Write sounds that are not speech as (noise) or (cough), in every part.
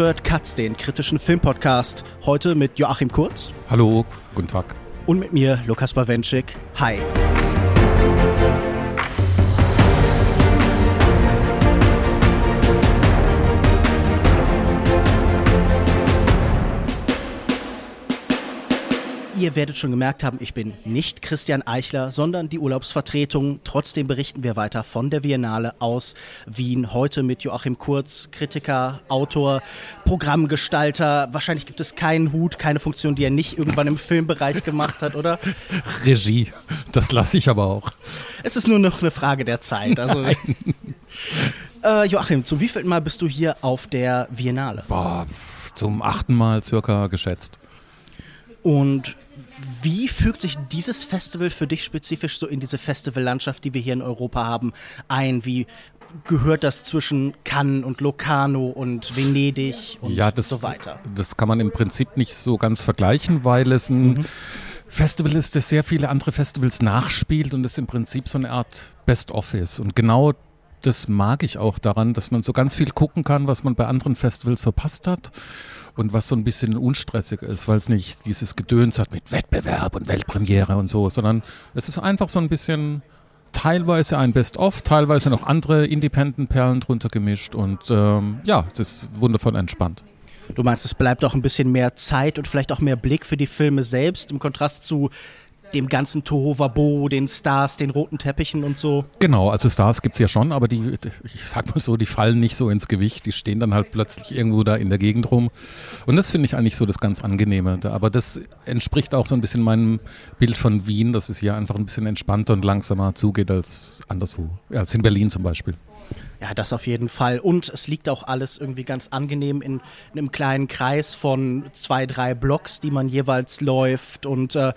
Hört Katz, den kritischen Filmpodcast. Heute mit Joachim Kurz. Hallo, guten Tag. Und mit mir, Lukas Bawenschik. Hi. Ihr werdet schon gemerkt haben, ich bin nicht Christian Eichler, sondern die Urlaubsvertretung. Trotzdem berichten wir weiter von der Biennale aus Wien. Heute mit Joachim Kurz, Kritiker, Autor, Programmgestalter. Wahrscheinlich gibt es keinen Hut, keine Funktion, die er nicht irgendwann im Filmbereich gemacht hat, oder? (laughs) Regie, das lasse ich aber auch. Es ist nur noch eine Frage der Zeit. Also, (laughs) äh, Joachim, zum wievielten Mal bist du hier auf der Biennale? Boah, zum achten Mal circa geschätzt. Und wie fügt sich dieses Festival für dich spezifisch so in diese Festivallandschaft, die wir hier in Europa haben, ein? Wie gehört das zwischen Cannes und Locarno und Venedig und ja, das, so weiter? Das kann man im Prinzip nicht so ganz vergleichen, weil es ein mhm. Festival ist, das sehr viele andere Festivals nachspielt und es im Prinzip so eine Art Best-of ist. Und genau das mag ich auch daran, dass man so ganz viel gucken kann, was man bei anderen Festivals verpasst hat und was so ein bisschen unstressig ist, weil es nicht dieses Gedöns hat mit Wettbewerb und Weltpremiere und so, sondern es ist einfach so ein bisschen teilweise ein Best-of, teilweise noch andere Independent-Perlen drunter gemischt und ähm, ja, es ist wundervoll entspannt. Du meinst, es bleibt auch ein bisschen mehr Zeit und vielleicht auch mehr Blick für die Filme selbst im Kontrast zu dem ganzen Tohuwabo, den Stars, den roten Teppichen und so. Genau, also Stars gibt es ja schon, aber die, ich sag mal so, die fallen nicht so ins Gewicht, die stehen dann halt plötzlich irgendwo da in der Gegend rum. Und das finde ich eigentlich so das ganz Angenehme. Aber das entspricht auch so ein bisschen meinem Bild von Wien, dass es hier einfach ein bisschen entspannter und langsamer zugeht als anderswo, als in Berlin zum Beispiel. Ja, das auf jeden Fall. Und es liegt auch alles irgendwie ganz angenehm in, in einem kleinen Kreis von zwei, drei Blocks, die man jeweils läuft. Und äh,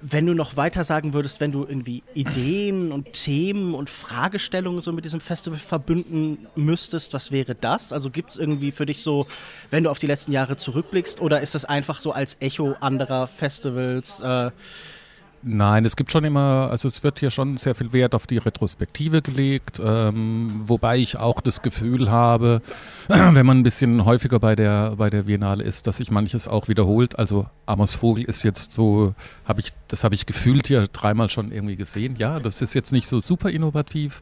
wenn du noch weiter sagen würdest, wenn du irgendwie Ideen und Themen und Fragestellungen so mit diesem Festival verbünden müsstest, was wäre das? Also gibt es irgendwie für dich so, wenn du auf die letzten Jahre zurückblickst, oder ist das einfach so als Echo anderer Festivals? Äh, Nein, es gibt schon immer, also es wird hier schon sehr viel Wert auf die Retrospektive gelegt, ähm, wobei ich auch das Gefühl habe, (clears throat) wenn man ein bisschen häufiger bei der, bei der Biennale ist, dass sich manches auch wiederholt. Also Amos Vogel ist jetzt so, habe ich, das habe ich gefühlt hier dreimal schon irgendwie gesehen. Ja, das ist jetzt nicht so super innovativ.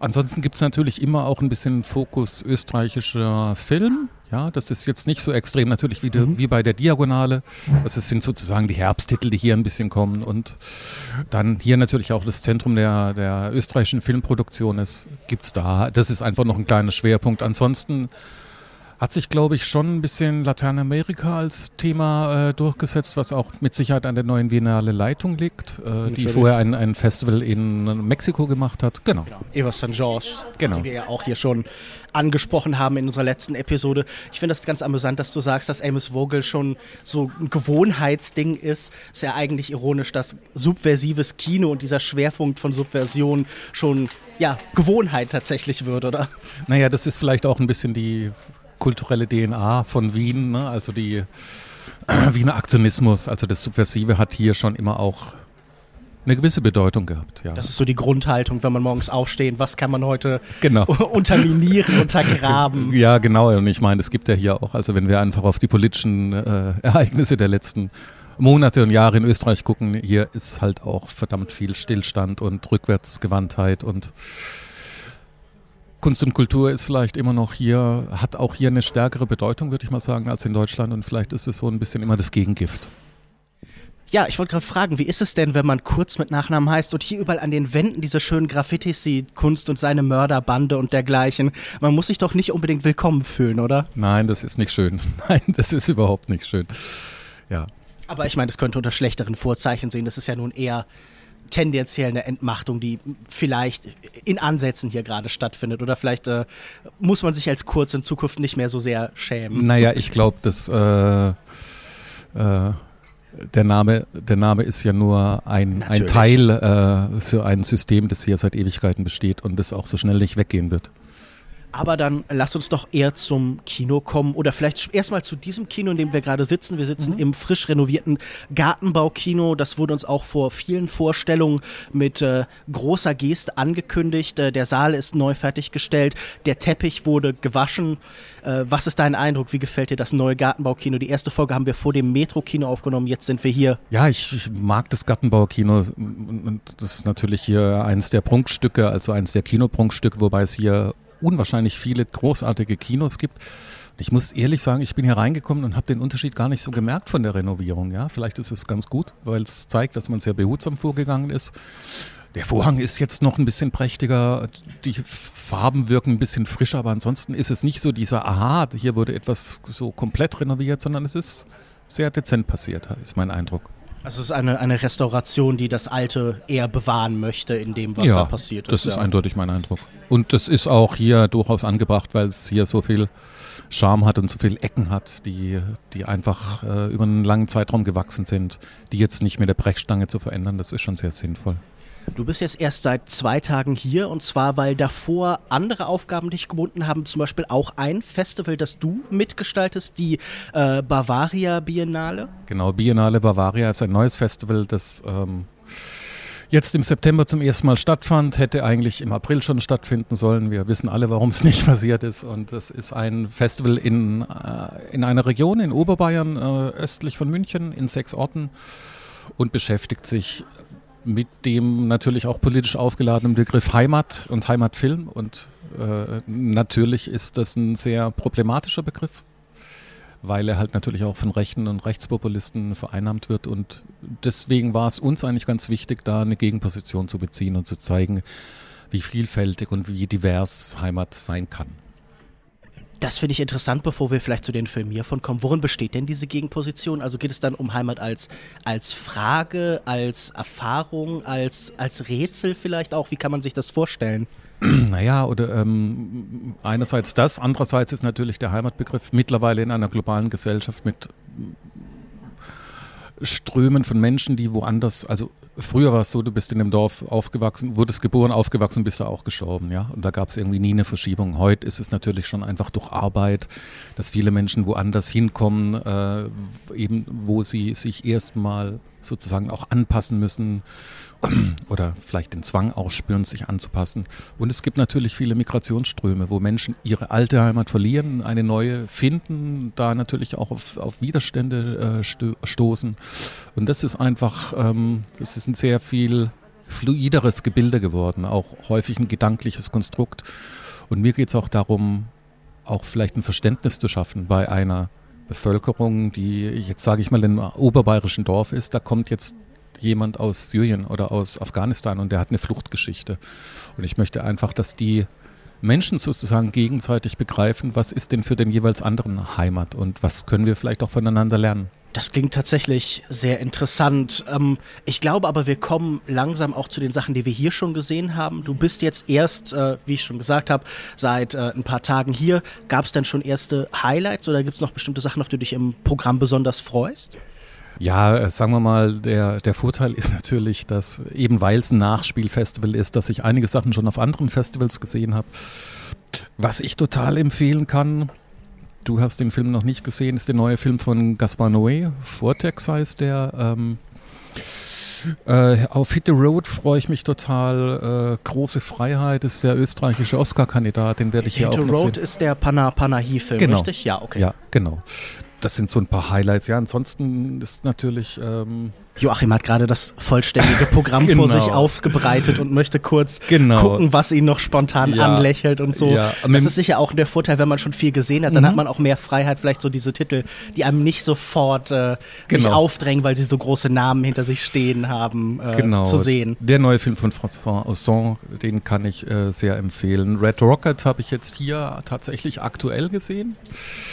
Ansonsten gibt es natürlich immer auch ein bisschen Fokus österreichischer Film. Ja, das ist jetzt nicht so extrem natürlich wie, mhm. wie bei der Diagonale. Es sind sozusagen die Herbsttitel, die hier ein bisschen kommen. Und dann hier natürlich auch das Zentrum der, der österreichischen Filmproduktion ist, gibt es da. Das ist einfach noch ein kleiner Schwerpunkt. Ansonsten hat sich, glaube ich, schon ein bisschen Lateinamerika als Thema äh, durchgesetzt, was auch mit Sicherheit an der neuen Biennale Leitung liegt, äh, die vorher ein, ein Festival in Mexiko gemacht hat. Genau. genau. Eva St. George, genau. die wir ja auch hier schon angesprochen haben in unserer letzten Episode. Ich finde das ganz amüsant, dass du sagst, dass Amos Vogel schon so ein Gewohnheitsding ist. Ist ja eigentlich ironisch, dass subversives Kino und dieser Schwerpunkt von Subversion schon ja, Gewohnheit tatsächlich wird, oder? Naja, das ist vielleicht auch ein bisschen die kulturelle DNA von Wien, ne? also die äh, Wiener Aktionismus, also das Subversive hat hier schon immer auch eine gewisse Bedeutung gehabt. Ja. Das ist so die Grundhaltung, wenn man morgens aufsteht, was kann man heute genau. (laughs) unterminieren, untergraben. (laughs) Ja, genau. Und ich meine, es gibt ja hier auch, also wenn wir einfach auf die politischen äh, Ereignisse der letzten Monate und Jahre in Österreich gucken, hier ist halt auch verdammt viel Stillstand und Rückwärtsgewandtheit und Kunst und Kultur ist vielleicht immer noch hier, hat auch hier eine stärkere Bedeutung, würde ich mal sagen, als in Deutschland. Und vielleicht ist es so ein bisschen immer das Gegengift. Ja, ich wollte gerade fragen, wie ist es denn, wenn man kurz mit Nachnamen heißt und hier überall an den Wänden diese schönen Graffitis sieht, Kunst und seine Mörderbande und dergleichen? Man muss sich doch nicht unbedingt willkommen fühlen, oder? Nein, das ist nicht schön. (laughs) Nein, das ist überhaupt nicht schön. Ja. Aber ich meine, das könnte unter schlechteren Vorzeichen sehen. Das ist ja nun eher tendenziell eine Entmachtung, die vielleicht in Ansätzen hier gerade stattfindet. Oder vielleicht äh, muss man sich als Kurz in Zukunft nicht mehr so sehr schämen. Naja, ich glaube, dass äh, äh, der, Name, der Name ist ja nur ein, ein Teil äh, für ein System, das hier seit Ewigkeiten besteht und das auch so schnell nicht weggehen wird. Aber dann lass uns doch eher zum Kino kommen oder vielleicht erstmal zu diesem Kino, in dem wir gerade sitzen. Wir sitzen mhm. im frisch renovierten Gartenbaukino. Das wurde uns auch vor vielen Vorstellungen mit äh, großer Geste angekündigt. Äh, der Saal ist neu fertiggestellt, der Teppich wurde gewaschen. Äh, was ist dein Eindruck? Wie gefällt dir das neue Gartenbaukino? Die erste Folge haben wir vor dem Metro-Kino aufgenommen. Jetzt sind wir hier. Ja, ich, ich mag das Gartenbaukino das ist natürlich hier eins der Prunkstücke, also eins der Kinoprunkstücke, wobei es hier unwahrscheinlich viele großartige Kinos gibt. Ich muss ehrlich sagen, ich bin hier reingekommen und habe den Unterschied gar nicht so gemerkt von der Renovierung. Ja, vielleicht ist es ganz gut, weil es zeigt, dass man sehr behutsam vorgegangen ist. Der Vorhang ist jetzt noch ein bisschen prächtiger, die Farben wirken ein bisschen frischer, aber ansonsten ist es nicht so dieser Aha, hier wurde etwas so komplett renoviert, sondern es ist sehr dezent passiert, ist mein Eindruck. Also es ist eine, eine Restauration, die das Alte eher bewahren möchte in dem, was ja, da passiert ist. Das ist ja. eindeutig mein Eindruck. Und das ist auch hier durchaus angebracht, weil es hier so viel Charme hat und so viele Ecken hat, die, die einfach äh, über einen langen Zeitraum gewachsen sind, die jetzt nicht mit der Brechstange zu verändern. Das ist schon sehr sinnvoll. Du bist jetzt erst seit zwei Tagen hier und zwar, weil davor andere Aufgaben dich gebunden haben, zum Beispiel auch ein Festival, das du mitgestaltest, die äh, Bavaria Biennale. Genau, Biennale Bavaria ist ein neues Festival, das ähm, jetzt im September zum ersten Mal stattfand, hätte eigentlich im April schon stattfinden sollen. Wir wissen alle, warum es (laughs) nicht passiert ist. Und das ist ein Festival in, äh, in einer Region in Oberbayern, äh, östlich von München, in sechs Orten und beschäftigt sich mit dem natürlich auch politisch aufgeladenen Begriff Heimat und Heimatfilm. Und äh, natürlich ist das ein sehr problematischer Begriff, weil er halt natürlich auch von Rechten und Rechtspopulisten vereinnahmt wird. Und deswegen war es uns eigentlich ganz wichtig, da eine Gegenposition zu beziehen und zu zeigen, wie vielfältig und wie divers Heimat sein kann. Das finde ich interessant, bevor wir vielleicht zu den Filmen hiervon kommen. Worin besteht denn diese Gegenposition? Also geht es dann um Heimat als, als Frage, als Erfahrung, als, als Rätsel vielleicht auch? Wie kann man sich das vorstellen? (clears throat) Naja, oder ähm, einerseits das, andererseits ist natürlich der Heimatbegriff mittlerweile in einer globalen Gesellschaft mit Strömen von Menschen, die woanders, also früher war es so, du bist in einem Dorf aufgewachsen, wurdest geboren, aufgewachsen, bist da auch gestorben, ja. Und da gab es irgendwie nie eine Verschiebung. Heute ist es natürlich schon einfach durch Arbeit, dass viele Menschen woanders hinkommen, äh, eben wo sie sich erstmal sozusagen auch anpassen müssen (clears throat) oder vielleicht den Zwang ausspüren, sich anzupassen. Und es gibt natürlich viele Migrationsströme, wo Menschen ihre alte Heimat verlieren, eine neue finden, da natürlich auch auf, auf Widerstände äh, sto stoßen. Und das ist einfach, ähm, das ist ein sehr viel fluideres Gebilde geworden, auch häufig ein gedankliches Konstrukt. Und mir geht es auch darum, auch vielleicht ein Verständnis zu schaffen bei einer Bevölkerung, die jetzt sage ich mal in einem oberbayerischen Dorf ist, da kommt jetzt jemand aus Syrien oder aus Afghanistan und der hat eine Fluchtgeschichte. Und ich möchte einfach, dass die Menschen sozusagen gegenseitig begreifen, was ist denn für den jeweils anderen Heimat und was können wir vielleicht auch voneinander lernen. Das klingt tatsächlich sehr interessant. Ähm, ich glaube aber, wir kommen langsam auch zu den Sachen, die wir hier schon gesehen haben. Du bist jetzt erst, äh, wie ich schon gesagt habe, seit äh, ein paar Tagen hier. Gab es denn schon erste Highlights oder gibt es noch bestimmte Sachen, auf die du dich im Programm besonders freust? Ja, äh, sagen wir mal, der, der Vorteil ist natürlich, dass eben weil es ein Nachspielfestival ist, dass ich einige Sachen schon auf anderen Festivals gesehen habe. Was ich total empfehlen kann, du hast den Film noch nicht gesehen, ist der neue Film von Gaspar Noé, Vortex heißt der. Ähm, äh, auf Hit the Road freue ich mich total. Äh, Große Freiheit ist der österreichische Oscar-Kandidat, den werde ich Hit hier auch noch sehen. Hit the Road ist der Pana Panahi-Film, genau. richtig? Ja, okay. Ja, genau das sind so ein paar Highlights. Ja, ansonsten ist natürlich. Ähm Joachim hat gerade das vollständige Programm genau. (laughs) vor sich aufgebreitet und möchte kurz genau. gucken, was ihn noch spontan ja. anlächelt und so. Ja. Das ist sicher auch der Vorteil, wenn man schon viel gesehen hat, dann mhm. hat man auch mehr Freiheit, vielleicht so diese Titel, die einem nicht sofort äh, genau. sich aufdrängen, weil sie so große Namen hinter sich stehen haben, äh, genau. zu sehen. Der neue Film von François Ozon, den kann ich äh, sehr empfehlen. Red Rocket habe ich jetzt hier tatsächlich aktuell gesehen.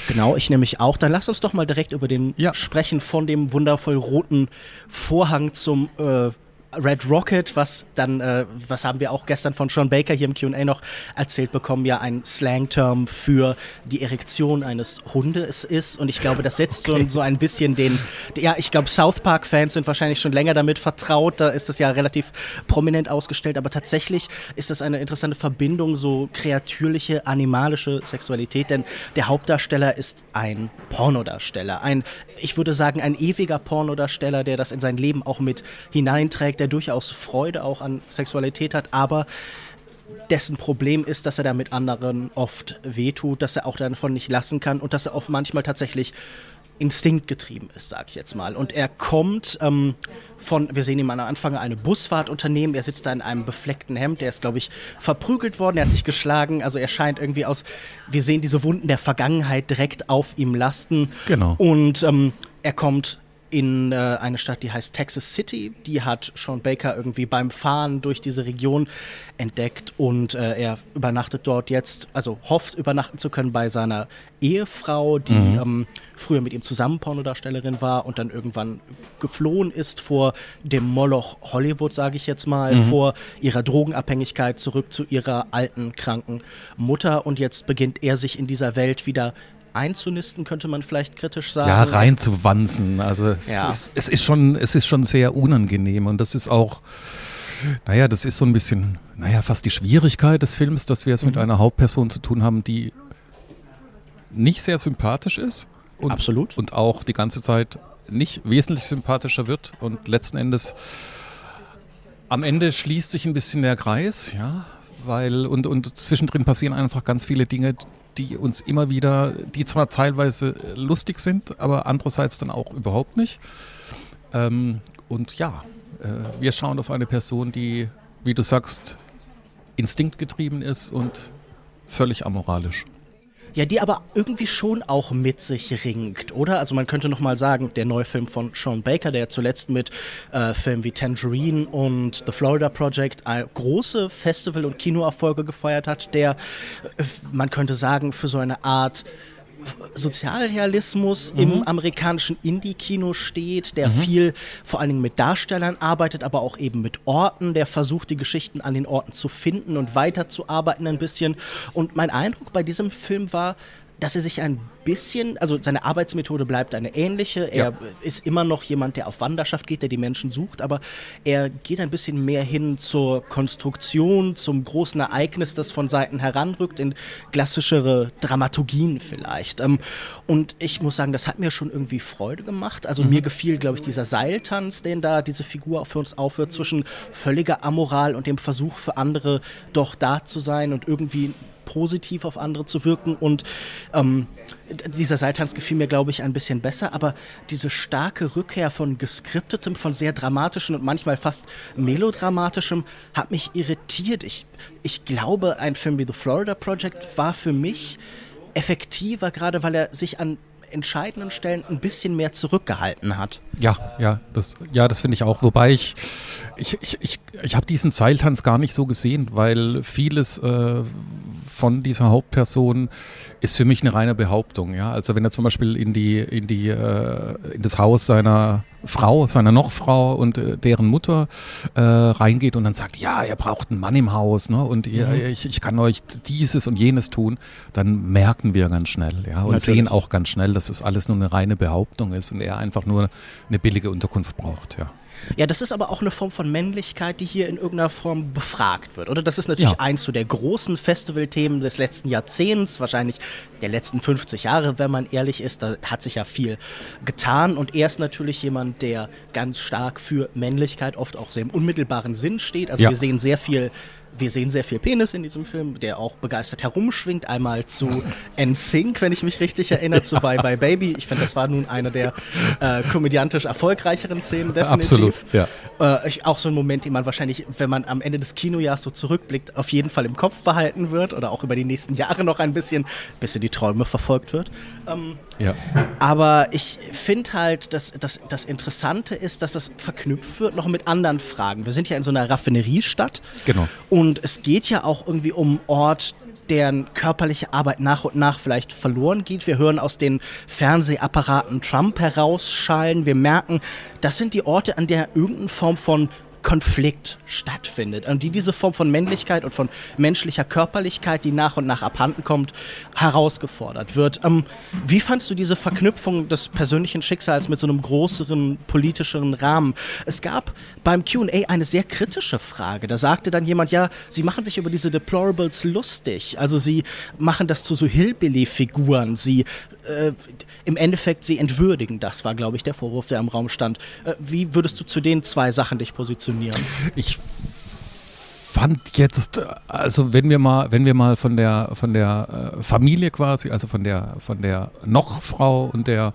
Genau, ich nämlich auch. Dann lass uns doch mal direkt über den ja. sprechen von dem wundervoll roten Vorhang zum äh, Red Rocket, was dann, äh, was haben wir auch gestern von Sean Baker hier im QA noch erzählt bekommen, ja ein Slang-Term für die Erektion eines Hundes ist. Und ich glaube, das setzt (laughs) okay. so, so ein bisschen den, ja, ich glaube, South Park-Fans sind wahrscheinlich schon länger damit vertraut. Da ist das ja relativ prominent ausgestellt. Aber tatsächlich ist das eine interessante Verbindung, so kreatürliche, animalische Sexualität. Denn der Hauptdarsteller ist ein Pornodarsteller. Ein, ich würde sagen, ein ewiger Pornodarsteller, der das in sein Leben auch mit hineinträgt der durchaus Freude auch an Sexualität hat, aber dessen Problem ist, dass er damit anderen oft wehtut, dass er auch davon nicht lassen kann und dass er oft manchmal tatsächlich instinktgetrieben ist, sag ich jetzt mal. Und er kommt ähm, von, wir sehen ihn am Anfang eine Busfahrt unternehmen, er sitzt da in einem befleckten Hemd, der ist, glaube ich, verprügelt worden, er hat sich geschlagen, also er scheint irgendwie aus, wir sehen diese Wunden der Vergangenheit direkt auf ihm lasten. Genau. Und ähm, er kommt in äh, eine Stadt, die heißt Texas City. Die hat Sean Baker irgendwie beim Fahren durch diese Region entdeckt und äh, er übernachtet dort jetzt, also hofft übernachten zu können bei seiner Ehefrau, die mhm. ähm, früher mit ihm zusammen Pornodarstellerin war und dann irgendwann geflohen ist vor dem Moloch Hollywood, sage ich jetzt mal, mhm. vor ihrer Drogenabhängigkeit zurück zu ihrer alten, kranken Mutter und jetzt beginnt er sich in dieser Welt wieder einzunisten, könnte man vielleicht kritisch sagen. Ja, reinzuwanzen. Also es, ja. Ist, es, ist schon, es ist schon sehr unangenehm und das ist auch, naja, das ist so ein bisschen, naja, fast die Schwierigkeit des Films, dass wir es mhm. mit einer Hauptperson zu tun haben, die nicht sehr sympathisch ist. Und, Absolut. Und auch die ganze Zeit nicht wesentlich sympathischer wird und letzten Endes am Ende schließt sich ein bisschen der Kreis, ja, weil und, und zwischendrin passieren einfach ganz viele Dinge, die uns immer wieder, die zwar teilweise lustig sind, aber andererseits dann auch überhaupt nicht. Ähm, und ja, äh, wir schauen auf eine Person, die, wie du sagst, instinktgetrieben ist und völlig amoralisch. Ja, die aber irgendwie schon auch mit sich ringt, oder? Also man könnte nochmal sagen, der neue Film von Sean Baker, der zuletzt mit äh, Filmen wie Tangerine und The Florida Project äh, große Festival- und Kinoerfolge gefeiert hat, der, äh, man könnte sagen, für so eine Art Sozialrealismus mhm. im amerikanischen Indie-Kino steht, der mhm. viel vor allen Dingen mit Darstellern arbeitet, aber auch eben mit Orten, der versucht, die Geschichten an den Orten zu finden und weiterzuarbeiten ein bisschen. Und mein Eindruck bei diesem Film war, dass er sich ein bisschen, also seine Arbeitsmethode bleibt eine ähnliche. Er ja. ist immer noch jemand, der auf Wanderschaft geht, der die Menschen sucht, aber er geht ein bisschen mehr hin zur Konstruktion, zum großen Ereignis, das von Seiten heranrückt, in klassischere Dramaturgien vielleicht. Ähm, und ich muss sagen, das hat mir schon irgendwie Freude gemacht. Also mhm. mir gefiel, glaube ich, dieser Seiltanz, den da diese Figur für uns aufhört, zwischen völliger Amoral und dem Versuch für andere doch da zu sein und irgendwie positiv auf andere zu wirken. Und ähm, dieser Seiltanz gefiel mir, glaube ich, ein bisschen besser, aber diese starke Rückkehr von geskriptetem, von sehr dramatischem und manchmal fast melodramatischem hat mich irritiert. Ich, ich glaube, ein Film wie The Florida Project war für mich effektiver, gerade weil er sich an entscheidenden Stellen ein bisschen mehr zurückgehalten hat. Ja, ja, das, ja, das finde ich auch. Wobei ich, ich, ich, ich, ich habe diesen Seiltanz gar nicht so gesehen, weil vieles äh, von dieser Hauptperson ist für mich eine reine Behauptung. Ja? Also wenn er zum Beispiel in die, in die, äh, in das Haus seiner Frau, seiner Nochfrau und äh, deren Mutter äh, reingeht und dann sagt, ja, ihr braucht einen Mann im Haus, ne? Und ihr, mhm. ich, ich kann euch dieses und jenes tun, dann merken wir ganz schnell, ja, und Natürlich. sehen auch ganz schnell, dass es alles nur eine reine Behauptung ist und er einfach nur eine billige Unterkunft braucht, ja. Ja, das ist aber auch eine Form von Männlichkeit, die hier in irgendeiner Form befragt wird, oder? Das ist natürlich ja. eins zu der großen Festivalthemen des letzten Jahrzehnts, wahrscheinlich der letzten 50 Jahre, wenn man ehrlich ist. Da hat sich ja viel getan und er ist natürlich jemand, der ganz stark für Männlichkeit oft auch sehr im unmittelbaren Sinn steht. Also ja. wir sehen sehr viel wir sehen sehr viel Penis in diesem Film, der auch begeistert herumschwingt. Einmal zu (laughs) NSYNC, wenn ich mich richtig erinnere, zu Bye Bye Baby. Ich finde, das war nun eine der äh, komödiantisch erfolgreicheren Szenen, definitiv. Absolut, ja. Äh, ich, auch so ein Moment, den man wahrscheinlich, wenn man am Ende des Kinojahrs so zurückblickt, auf jeden Fall im Kopf behalten wird oder auch über die nächsten Jahre noch ein bisschen, bis in die Träume verfolgt wird. Ähm, ja. Aber ich finde halt, dass, dass das Interessante ist, dass das verknüpft wird noch mit anderen Fragen. Wir sind ja in so einer Raffineriestadt. Genau. Und es geht ja auch irgendwie um Ort, deren körperliche Arbeit nach und nach vielleicht verloren geht. Wir hören aus den Fernsehapparaten Trump herausschallen. Wir merken, das sind die Orte, an der irgendeine Form von Konflikt stattfindet und die diese Form von Männlichkeit und von menschlicher Körperlichkeit, die nach und nach abhanden kommt, herausgefordert wird. Ähm, wie fandst du diese Verknüpfung des persönlichen Schicksals mit so einem größeren politischeren Rahmen? Es gab beim QA eine sehr kritische Frage. Da sagte dann jemand, ja, sie machen sich über diese Deplorables lustig. Also sie machen das zu so Hillbilly-Figuren. Sie äh, im Endeffekt sie entwürdigen. Das war, glaube ich, der Vorwurf, der im Raum stand. Äh, wie würdest du zu den zwei Sachen dich positionieren? Ich fand jetzt, also wenn wir mal, wenn wir mal von der von der äh, Familie quasi, also von der von der Nochfrau und der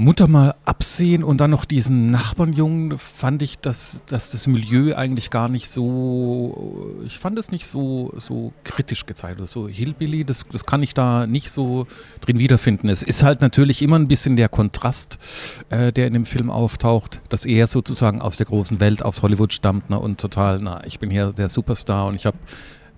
Mutter mal absehen und dann noch diesen Nachbarnjungen, fand ich, dass, dass das Milieu eigentlich gar nicht so, ich fand es nicht so, so kritisch gezeigt. So Hillbilly, das, das kann ich da nicht so drin wiederfinden. Es ist halt natürlich immer ein bisschen der Kontrast, äh, der in dem Film auftaucht, dass er sozusagen aus der großen Welt, aus Hollywood stammt ne, und total, na, ich bin hier der Superstar und ich habe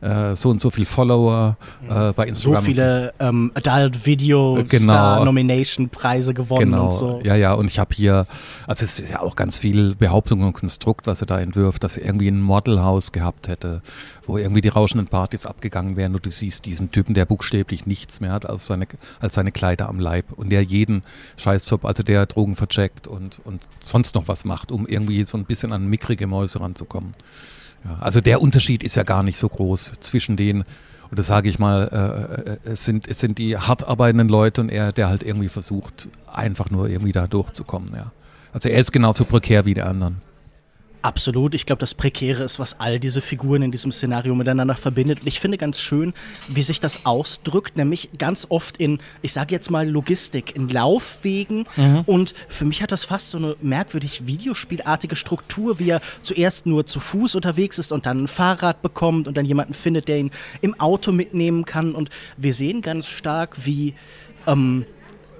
äh, so und so viel Follower äh, bei Instagram. So viele ähm, Adult Video Genau. Star Nomination Preise gewonnen Genau, und so. ja, ja, und ich habe hier, also es ist ja auch ganz viel Behauptung und Konstrukt, was er da entwirft, dass er irgendwie ein Modelhaus gehabt hätte, wo irgendwie die rauschenden Partys abgegangen wären und du siehst diesen Typen, der buchstäblich nichts mehr hat als seine, als seine Kleider am Leib und der jeden Scheißjob, also der Drogen vercheckt und, und sonst noch was macht, um irgendwie so ein bisschen an mickrige Mäuse ranzukommen. Ja, also der Unterschied ist ja gar nicht so groß zwischen denen, und das sage ich mal, äh, äh, es, sind, es sind die hart arbeitenden Leute und er, der halt irgendwie versucht, einfach nur irgendwie da durchzukommen. Ja. Also er ist genauso prekär wie die anderen. Absolut. Ich glaube, das Prekäre ist, was all diese Figuren in diesem Szenario miteinander verbindet. Und ich finde ganz schön, wie sich das ausdrückt, nämlich ganz oft in, ich sage jetzt mal Logistik, in Laufwegen. Und für mich hat das fast so eine merkwürdig videospielartige Struktur, wie er zuerst nur zu Fuß unterwegs ist und dann ein Fahrrad bekommt und dann jemanden findet, der ihn im Auto mitnehmen kann. Und wir sehen ganz stark, wie ähm,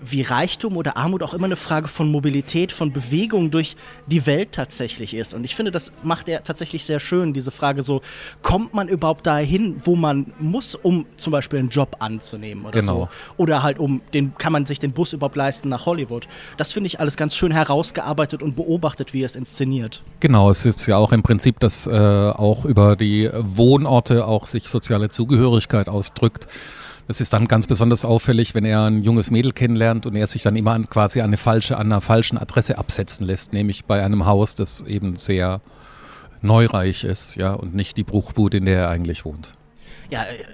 wie Reichtum oder Armut auch immer eine Frage von Mobilität, von Bewegung durch die Welt tatsächlich ist. Und ich finde, das macht er tatsächlich sehr schön, diese Frage so, kommt man überhaupt dahin, wo man muss, um zum Beispiel einen Job anzunehmen oder Genau. so. Oder halt um, den, kann man sich den Bus überhaupt leisten nach Hollywood. Das finde ich alles ganz schön herausgearbeitet und beobachtet, wie er es inszeniert. Genau, es ist ja auch im Prinzip, dass äh, auch über die Wohnorte auch sich soziale Zugehörigkeit ausdrückt. Das ist dann ganz besonders auffällig, wenn er ein junges Mädel kennenlernt und er sich dann immer an, quasi eine falsche, an einer falschen Adresse absetzen lässt, nämlich bei einem Haus, das eben sehr neureich ist, ja, und nicht die Bruchbude, in der er eigentlich wohnt. Ja, äh,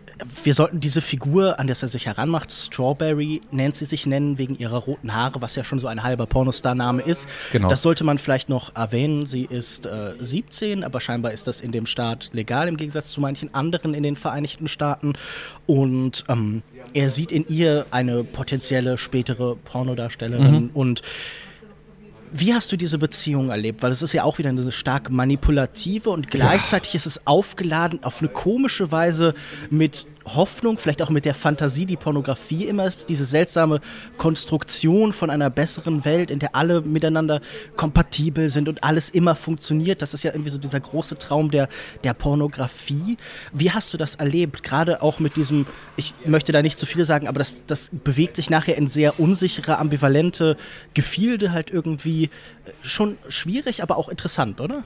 wir sollten diese Figur, an der er sich heranmacht, Strawberry nennt sie sich nennen, wegen ihrer roten Haare, was ja schon so ein halber Pornostar-Name ist. Genau. Das sollte man vielleicht noch erwähnen. Sie ist äh, 17, aber scheinbar ist das in dem Staat legal, im Gegensatz zu manchen anderen in den Vereinigten Staaten. Und ähm, er sieht in ihr eine potenzielle spätere Pornodarstellerin und wie hast du diese Beziehung erlebt? Weil es ist ja auch wieder eine stark manipulative und gleichzeitig ist es aufgeladen auf eine komische Weise mit Hoffnung, vielleicht auch mit der Fantasie, die Pornografie immer ist. Diese seltsame Konstruktion von einer besseren Welt, in der alle miteinander kompatibel sind und alles immer funktioniert. Das ist ja irgendwie so dieser große Traum der, der Pornografie. Wie hast du das erlebt? Gerade auch mit diesem, ich möchte da nicht zu viel sagen, aber das, das bewegt sich nachher in sehr unsichere, ambivalente Gefilde halt irgendwie äh, schon schwierig, aber auch interessant, oder?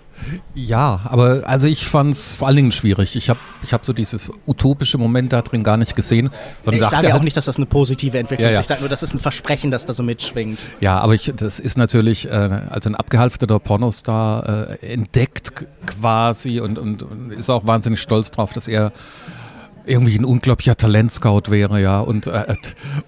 Ja, aber also ich fand es vor allen Dingen schwierig. Ich habe ich hab so dieses utopische Moment da drin gar nicht gesehen. Sondern Ich sage ja auch halt- nicht, dass das eine positive Entwicklung Ja, ist. ja. Ich sage nur, das ist ein Versprechen, das da so mitschwingt. Ja, aber ich, das ist natürlich, äh, also ein abgehalfterter Pornostar äh, entdeckt quasi und, und, und ist auch wahnsinnig stolz drauf, dass er irgendwie ein unglaublicher Talentscout wäre, ja, und, äh,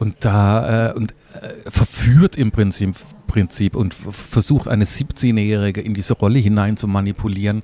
und da äh, und äh, verführt im Prinzip, Prinzip und versucht eine 17-Jährige in diese Rolle hinein zu manipulieren.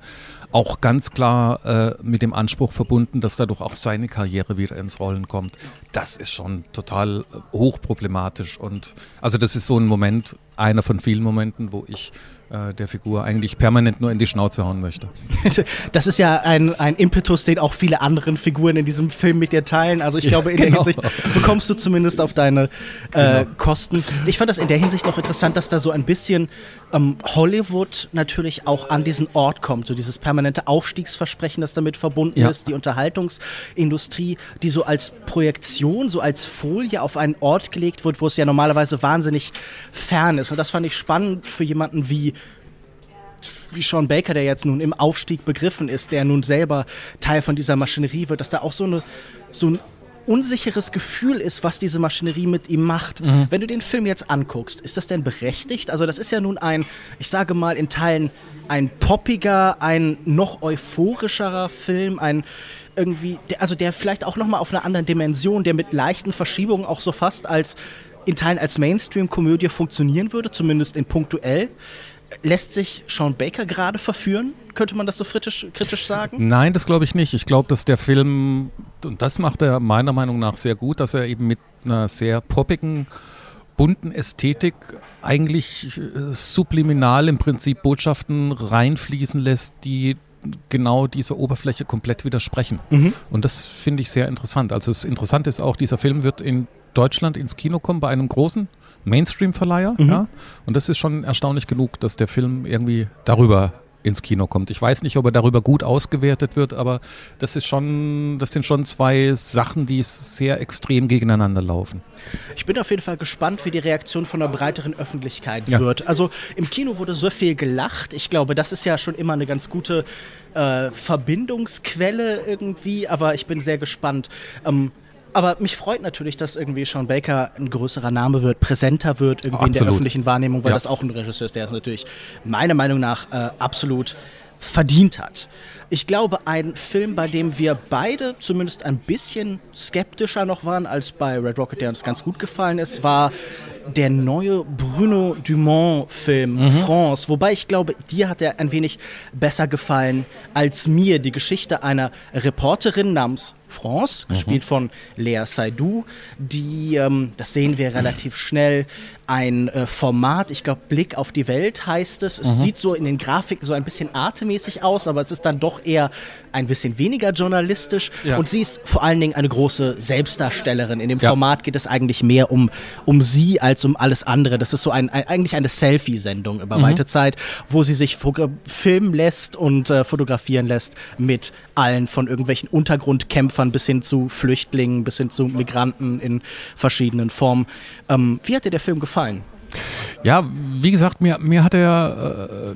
Auch ganz klar äh, mit dem Anspruch verbunden, dass dadurch auch seine Karriere wieder ins Rollen kommt. Das ist schon total äh, hochproblematisch. Und also das ist so ein Moment, einer von vielen Momenten, wo ich äh, der Figur eigentlich permanent nur in die Schnauze hauen möchte. (laughs) Das ist ja ein, ein Impetus, den auch viele anderen Figuren in diesem Film mit dir teilen. Also ich Ja, glaube, in genau. der Hinsicht bekommst du zumindest auf deine äh, Kosten. Ich fand das in der Hinsicht noch interessant, dass da so ein bisschen ähm, Hollywood natürlich auch an diesen Ort kommt. So dieses permanente Aufstiegsversprechen, das damit verbunden Ja. ist. Die Unterhaltungsindustrie, die so als Projektion, so als Folie auf einen Ort gelegt wird, wo es ja normalerweise wahnsinnig fern ist. Und das fand ich spannend für jemanden wie wie Sean Baker, der jetzt nun im Aufstieg begriffen ist, der nun selber Teil von dieser Maschinerie wird, dass da auch so eine so ein unsicheres Gefühl ist, was diese Maschinerie mit ihm macht. Mhm. Wenn du den Film jetzt anguckst, ist das denn berechtigt? Also das ist ja nun ein, ich sage mal in Teilen ein poppiger, ein noch euphorischerer Film, ein irgendwie, der, also der vielleicht auch noch mal auf einer anderen Dimension, der mit leichten Verschiebungen auch so fast als in Teilen als Mainstream-Komödie funktionieren würde, zumindest in punktuell. Lässt sich Sean Baker gerade verführen? Könnte man das so kritisch, kritisch sagen? Nein, das glaube ich nicht. Ich glaube, dass der Film, und das macht er meiner Meinung nach sehr gut, dass er eben mit einer sehr poppigen, bunten Ästhetik eigentlich äh, subliminal im Prinzip Botschaften reinfließen lässt, die genau dieser Oberfläche komplett widersprechen. Mhm. Und das finde ich sehr interessant. Also das Interessante ist auch, dieser Film wird in Deutschland ins Kino kommen bei einem großen Mainstream-Verleiher. Mhm. Ja? Und das ist schon erstaunlich genug, dass der Film irgendwie darüber ins Kino kommt. Ich weiß nicht, ob er darüber gut ausgewertet wird, aber das ist schon, das sind schon zwei Sachen, die sehr extrem gegeneinander laufen. Ich bin auf jeden Fall gespannt, wie die Reaktion von der breiteren Öffentlichkeit ja. wird. Also im Kino wurde so viel gelacht. Ich glaube, das ist ja schon immer eine ganz gute äh, Verbindungsquelle irgendwie, aber ich bin sehr gespannt. Ähm, aber mich freut natürlich, dass irgendwie Sean Baker ein größerer Name wird, präsenter wird irgendwie absolut. in der öffentlichen Wahrnehmung, weil ja. das auch ein Regisseur ist, der es natürlich meiner Meinung nach äh, absolut verdient hat. Ich glaube, ein Film, bei dem wir beide zumindest ein bisschen skeptischer noch waren als bei Red Rocket, der uns ganz gut gefallen ist, war der neue Bruno Dumont-Film mhm. France. Wobei ich glaube, dir hat er ein wenig besser gefallen als mir. Die Geschichte einer Reporterin namens France, mhm. gespielt von Lea Seydoux, die, ähm, das sehen wir relativ schnell, ein äh, Format, ich glaube Blick auf die Welt heißt es. Es mhm. sieht so in den Grafiken so ein bisschen artemäßig aus, aber es ist dann doch eher ein bisschen weniger journalistisch. Ja. Und sie ist vor allen Dingen eine große Selbstdarstellerin. In dem ja. Format geht es eigentlich mehr um, um sie als um alles andere. Das ist so ein, ein eigentlich eine Selfie-Sendung über mhm. weite Zeit, wo sie sich filmen lässt und äh, fotografieren lässt mit allen von irgendwelchen Untergrundkämpfern bis hin zu Flüchtlingen, bis hin zu Migranten in verschiedenen Formen. Ähm, wie hat dir der Film gefallen? gefallen? Ja, wie gesagt, mir, mir hat er äh,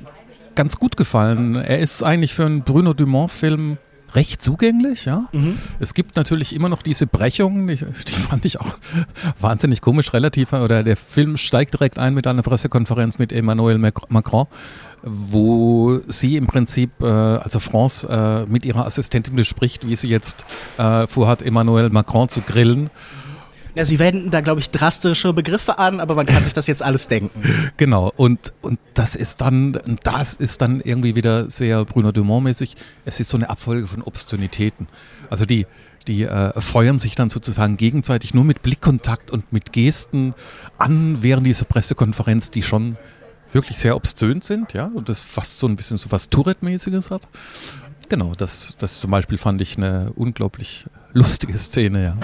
ganz gut gefallen. Er ist eigentlich für einen Bruno Dumont-Film recht zugänglich, ja. Mhm. Es gibt natürlich immer noch diese Brechungen, die, die, fand ich auch wahnsinnig komisch, relativ, oder der Film steigt direkt ein mit einer Pressekonferenz mit Emmanuel Macron, wo sie im Prinzip, äh, also France, äh, mit ihrer Assistentin bespricht, wie sie jetzt äh, vorhat, Emmanuel Macron zu grillen. Ja, sie wenden da, glaube ich, drastische Begriffe an, aber man kann sich das jetzt alles denken. (laughs) Genau, und, und das ist dann, das ist dann irgendwie wieder sehr Bruno Dumont-mäßig. Es ist so eine Abfolge von Obszönitäten. Also die, die äh, feuern sich dann sozusagen gegenseitig nur mit Blickkontakt und mit Gesten an während dieser Pressekonferenz, die schon wirklich sehr obszön sind, ja, und das fast so ein bisschen so was Tourette-mäßiges hat. Genau, das, das zum Beispiel fand ich eine unglaublich lustige Szene, ja.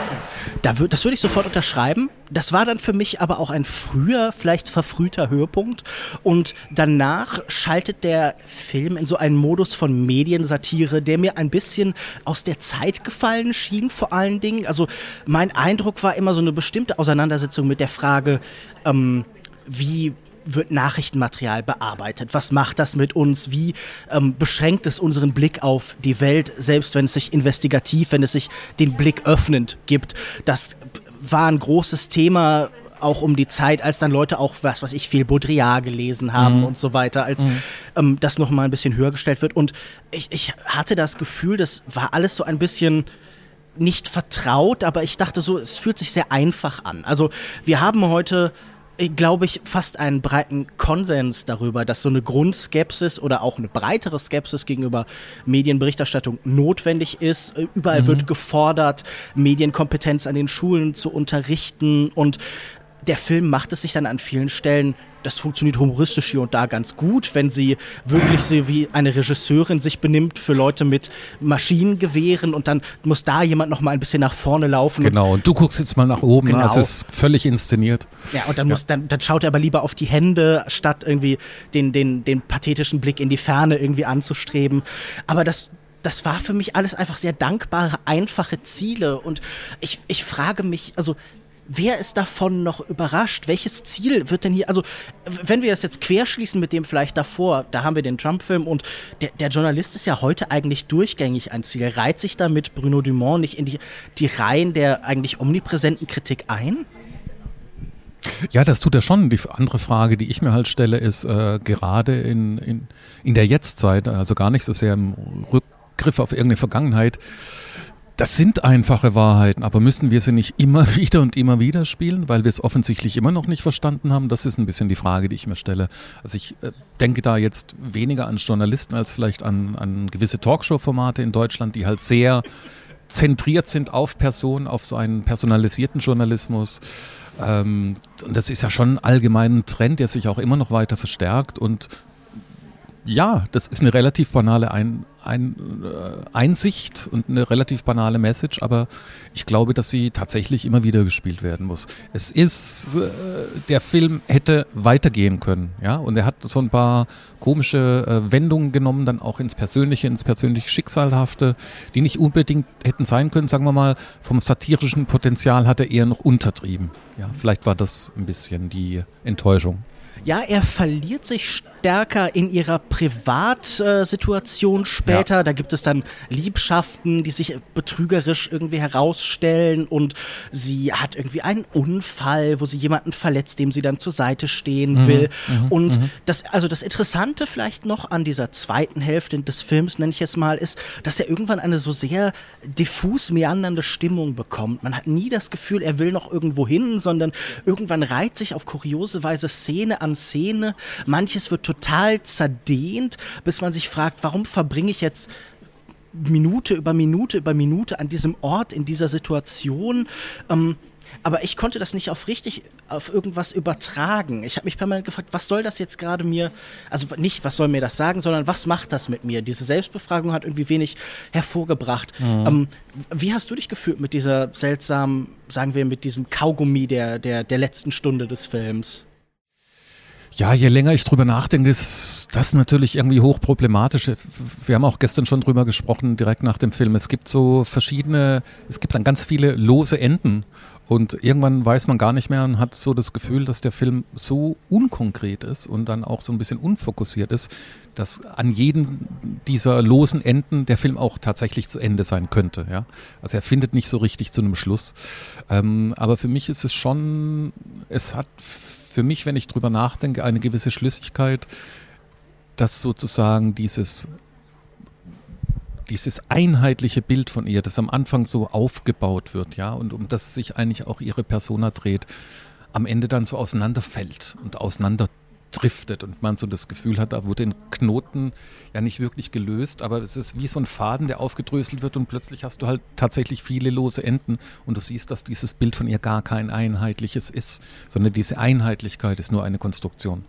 Da würd, das würde ich sofort unterschreiben. Das war dann für mich aber auch ein früher, vielleicht verfrühter Höhepunkt. Und danach schaltet der Film in so einen Modus von Mediensatire, der mir ein bisschen aus der Zeit gefallen schien, vor allen Dingen. Also mein Eindruck war immer so eine bestimmte Auseinandersetzung mit der Frage, ähm, wie wird Nachrichtenmaterial bearbeitet? Was macht das mit uns? Wie ähm, beschränkt es unseren Blick auf die Welt, selbst wenn es sich investigativ, wenn es sich den Blick öffnend gibt? Das war ein großes Thema auch um die Zeit, als dann Leute auch, was weiß ich, viel Baudrillard gelesen haben mhm. und so weiter, als mhm. ähm, das nochmal ein bisschen höher gestellt wird. Und ich, ich hatte das Gefühl, das war alles so ein bisschen nicht vertraut, aber ich dachte so, es fühlt sich sehr einfach an. Also wir haben heute glaube ich, fast einen breiten Konsens darüber, dass so eine Grundskepsis oder auch eine breitere Skepsis gegenüber Medienberichterstattung notwendig ist. Äh, überall mhm. wird gefordert, Medienkompetenz an den Schulen zu unterrichten und der Film macht es sich dann an vielen Stellen, das funktioniert humoristisch hier und da ganz gut, wenn sie wirklich so wie eine Regisseurin sich benimmt für Leute mit Maschinengewehren und dann muss da jemand noch mal ein bisschen nach vorne laufen. Genau, und, du guckst jetzt mal nach oben, genau. also es ist völlig inszeniert. Ja, und dann, muss, Dann, dann schaut er aber lieber auf die Hände, statt irgendwie den, den, den pathetischen Blick in die Ferne irgendwie anzustreben. Aber das, das war für mich alles einfach sehr dankbare, einfache Ziele. Und ich, ich frage mich, also wer ist davon noch überrascht? Welches Ziel wird denn hier, also wenn wir das jetzt querschließen mit dem vielleicht davor, da haben wir den Trump-Film und der, der, Journalist ist ja heute eigentlich durchgängig ein Ziel. Reiht sich damit Bruno Dumont nicht in die, die Reihen der eigentlich omnipräsenten Kritik ein? Ja, das tut er schon. Die andere Frage, die ich mir halt stelle, ist äh, gerade in, in, in der Jetztzeit, also gar nicht so sehr im Rückgriff auf irgendeine Vergangenheit, das sind einfache Wahrheiten, aber müssen wir sie nicht immer (laughs) wieder und immer wieder spielen, weil wir es offensichtlich immer noch nicht verstanden haben? Das ist ein bisschen die Frage, die ich mir stelle. Also ich äh, denke da jetzt weniger an Journalisten als vielleicht an, an gewisse Talkshow-Formate in Deutschland, die halt sehr zentriert sind auf Personen, auf so einen personalisierten Journalismus. Ähm, und das ist ja schon ein allgemeiner Trend, der sich auch immer noch weiter verstärkt und ja, das ist eine relativ banale Ein, Ein, äh, Einsicht und eine relativ banale Message, aber ich glaube, dass sie tatsächlich immer wieder gespielt werden muss. Es ist, äh, der Film hätte weitergehen können, ja, und er hat so ein paar komische äh, Wendungen genommen, dann auch ins Persönliche, ins persönlich Schicksalhafte, die nicht unbedingt hätten sein können, sagen wir mal, vom satirischen Potenzial hat er eher noch untertrieben. Ja, vielleicht war das ein bisschen die Enttäuschung. Ja, er verliert sich stärker in ihrer Privatsituation später. Ja. Da gibt es dann Liebschaften, die sich betrügerisch irgendwie herausstellen und sie hat irgendwie einen Unfall, wo sie jemanden verletzt, dem sie dann zur Seite stehen mhm. will. Mhm. Und mhm. das, also das Interessante vielleicht noch an dieser zweiten Hälfte des Films, nenne ich es mal, ist, dass er irgendwann eine so sehr diffus meandernde Stimmung bekommt. Man hat nie das Gefühl, er will noch irgendwo hin, sondern irgendwann reiht sich auf kuriose Weise Szene an Szene. Manches wird total zerdehnt, bis man sich fragt, warum verbringe ich jetzt Minute über Minute über Minute an diesem Ort, in dieser Situation. Ähm, aber ich konnte das nicht auf richtig, auf irgendwas übertragen. Ich habe mich permanent gefragt, was soll das jetzt gerade mir, also nicht, was soll mir das sagen, sondern was macht das mit mir? Diese Selbstbefragung hat irgendwie wenig hervorgebracht. Mhm. Ähm, wie hast du dich gefühlt mit dieser seltsamen, sagen wir, mit diesem Kaugummi der, der, der letzten Stunde des Films? Ja, je länger ich drüber nachdenke, ist das natürlich irgendwie hochproblematisch. Wir haben auch gestern schon drüber gesprochen, direkt nach dem Film. Es gibt so verschiedene, es gibt dann ganz viele lose Enden. Und irgendwann weiß man gar nicht mehr und hat so das Gefühl, dass der Film so unkonkret ist und dann auch so ein bisschen unfokussiert ist, dass an jedem dieser losen Enden der Film auch tatsächlich zu Ende sein könnte. Ja? Also er findet nicht so richtig zu einem Schluss. Ähm, aber für mich ist es schon, es hat für mich, wenn ich drüber nachdenke, eine gewisse Schlüssigkeit, dass sozusagen dieses dieses einheitliche Bild von ihr, das am Anfang so aufgebaut wird, ja, und um das sich eigentlich auch ihre Persona dreht, am Ende dann so auseinanderfällt und auseinander driftet und man so das Gefühl hat, da wurde ein Knoten ja nicht wirklich gelöst, aber es ist wie so ein Faden, der aufgedröselt wird und plötzlich hast du halt tatsächlich viele lose Enden und du siehst, dass dieses Bild von ihr gar kein einheitliches ist, sondern diese Einheitlichkeit ist nur eine Konstruktion.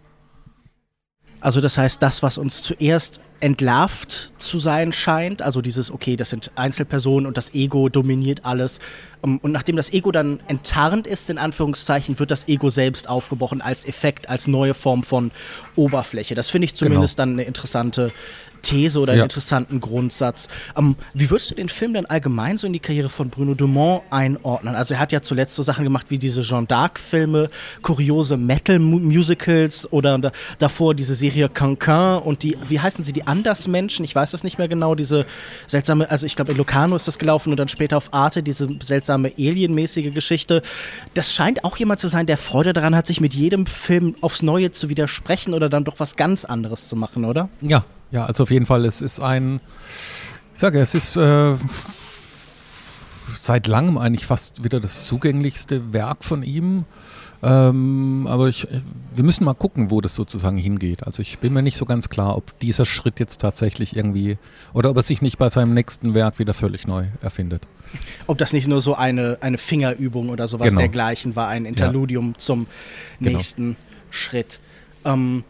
Also das heißt, das, was uns zuerst entlarvt zu sein scheint, also dieses, okay, das sind Einzelpersonen und das Ego dominiert alles. Ähm, und nachdem das Ego dann enttarnt ist, in Anführungszeichen, wird das Ego selbst aufgebrochen als Effekt, als neue Form von Oberfläche. Das finde ich zumindest genau. dann eine interessante These oder einen ja. interessanten Grundsatz. Ähm, wie würdest du den Film denn allgemein so in die Karriere von Bruno Dumont einordnen? Also er hat ja zuletzt so Sachen gemacht wie diese Jean d'Arc-Filme, kuriose Metal-Musicals oder da, davor diese Serie Cancan und die, wie heißen sie, die Andersmenschen? Ich weiß das nicht mehr genau, diese seltsame, also ich glaube in Locarno ist das gelaufen und dann später auf Arte diese seltsame Alien-mäßige Geschichte. Das scheint auch jemand zu sein, der Freude daran hat, sich mit jedem Film aufs Neue zu widersprechen oder dann doch was ganz anderes zu machen, oder? Ja, ja, also auf jeden Fall, es ist ein, ich sage, es ist äh, seit langem eigentlich fast wieder das zugänglichste Werk von ihm. Ähm, aber ich, wir müssen mal gucken, wo das sozusagen hingeht. Also ich bin mir nicht so ganz klar, ob dieser Schritt jetzt tatsächlich irgendwie oder ob er sich nicht bei seinem nächsten Werk wieder völlig neu erfindet. Ob das nicht nur so eine, eine Fingerübung oder sowas genau. dergleichen war, ein Interludium ja. zum genau. nächsten genau. Schritt. Ähm,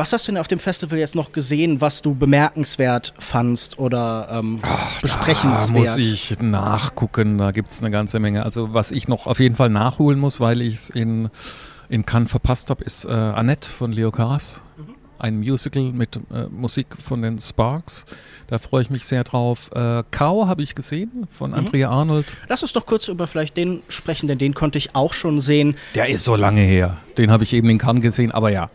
was hast du denn auf dem Festival jetzt noch gesehen, was du bemerkenswert fandst oder ähm, Ach, besprechenswert? Da muss ich nachgucken, da gibt es eine ganze Menge. Also was ich noch auf jeden Fall nachholen muss, weil ich es in, in Cannes verpasst habe, ist äh, Annette von Leo Karas. Mhm. ein Musical mit äh, Musik von den Sparks. Da freue ich mich sehr drauf. Äh, Cow habe ich gesehen von mhm. Andrea Arnold. Lass uns doch kurz über vielleicht den sprechen, denn den konnte ich auch schon sehen. Der ist so lange her. Den habe ich eben in Cannes gesehen, aber ja.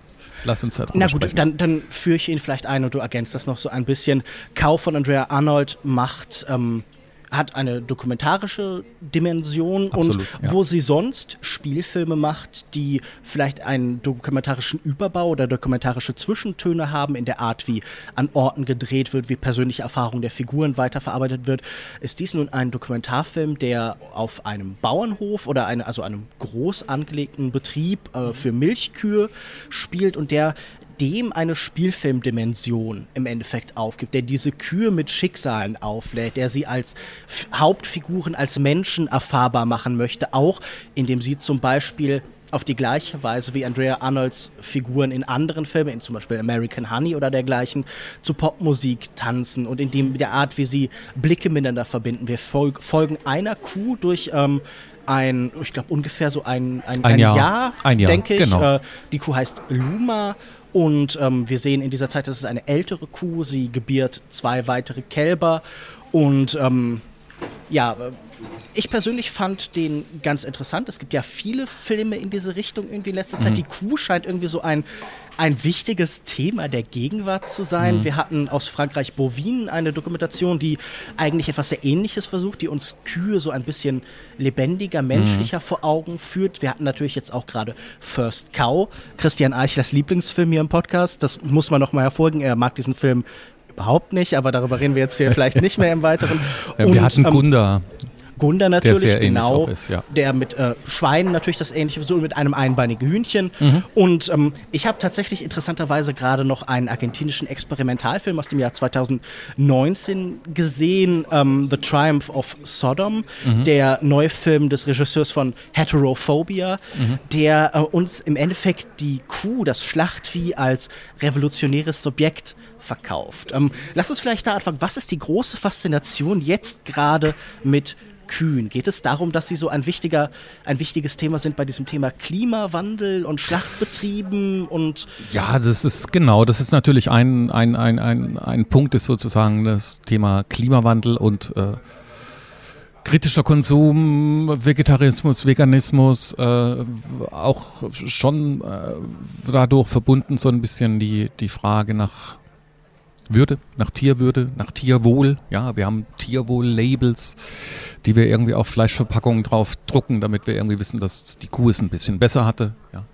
Lass uns da drüber Na gut, sprechen. dann, dann führe ich ihn vielleicht ein und du ergänzt das noch so ein bisschen. Cow von Andrea Arnold macht ähm, hat eine dokumentarische Dimension Absolut, und ja. wo sie sonst Spielfilme macht, die vielleicht einen dokumentarischen Überbau oder dokumentarische Zwischentöne haben in der Art, wie an Orten gedreht wird, wie persönliche Erfahrung der Figuren weiterverarbeitet wird, ist dies nun ein Dokumentarfilm, der auf einem Bauernhof oder eine, also einem groß angelegten Betrieb äh, für Milchkühe spielt und der dem eine Spielfilmdimension im Endeffekt aufgibt, der diese Kühe mit Schicksalen auflädt, der sie als F Hauptfiguren, als Menschen erfahrbar machen möchte, auch indem sie zum Beispiel auf die gleiche Weise wie Andrea Arnolds Figuren in anderen Filmen, in zum Beispiel American Honey oder dergleichen, zu Popmusik tanzen und in dem, der Art, wie sie Blicke miteinander verbinden. Wir folg folgen einer Kuh durch ähm, ein, ich glaube ungefähr so ein, ein, ein, ein Jahr, Jahr, ein Jahr, denke ich. Genau. Äh, die Kuh heißt Luma und ähm, wir sehen in dieser Zeit, dass es eine ältere Kuh, sie gebiert zwei weitere Kälber. Und ähm, ja, äh, ich persönlich fand den ganz interessant. Es gibt ja viele Filme in diese Richtung irgendwie in letzter Zeit. Mhm. Die Kuh scheint irgendwie so ein ein wichtiges Thema der Gegenwart zu sein. Mhm. Wir hatten aus Frankreich Bovin eine Dokumentation, die eigentlich etwas sehr Ähnliches versucht, die uns Kühe so ein bisschen lebendiger, menschlicher mhm. vor Augen führt. Wir hatten natürlich jetzt auch gerade First Cow, Christian Eichlers Lieblingsfilm hier im Podcast. Das muss man noch mal hervorheben. Er mag diesen Film überhaupt nicht, aber darüber reden wir jetzt hier (laughs) vielleicht nicht mehr im Weiteren. Ja, wir Und, hatten ähm, Gunda. Gunda natürlich, der genau. Ist, ja. Der mit äh, Schweinen natürlich das ähnliche, so mit einem einbeinigen Hühnchen. Mhm. Und ähm, ich habe tatsächlich interessanterweise gerade noch einen argentinischen Experimentalfilm aus dem Jahr 2019 gesehen, ähm, The Triumph of Sodom, mhm. der neue Film des Regisseurs von Heterophobia, mhm. der äh, uns im Endeffekt die Kuh, das Schlachtvieh als revolutionäres Subjekt verkauft. Ähm, lass uns vielleicht da anfangen. Was ist die große Faszination jetzt gerade mit Kühen? Geht es darum, dass sie so ein, wichtiger, ein wichtiges Thema sind bei diesem Thema Klimawandel und Schlachtbetrieben und. Ja, das ist genau, das ist natürlich ein, ein, ein, ein, ein Punkt, ist sozusagen das Thema Klimawandel und äh, kritischer Konsum, Vegetarismus, Veganismus, äh, auch schon äh, dadurch verbunden so ein bisschen die, die Frage nach würde, nach Tierwürde, nach Tierwohl. Ja, wir haben Tierwohl-Labels, die wir irgendwie auf Fleischverpackungen drauf drucken, damit wir irgendwie wissen, dass die Kuh es ein bisschen besser hatte. Ja.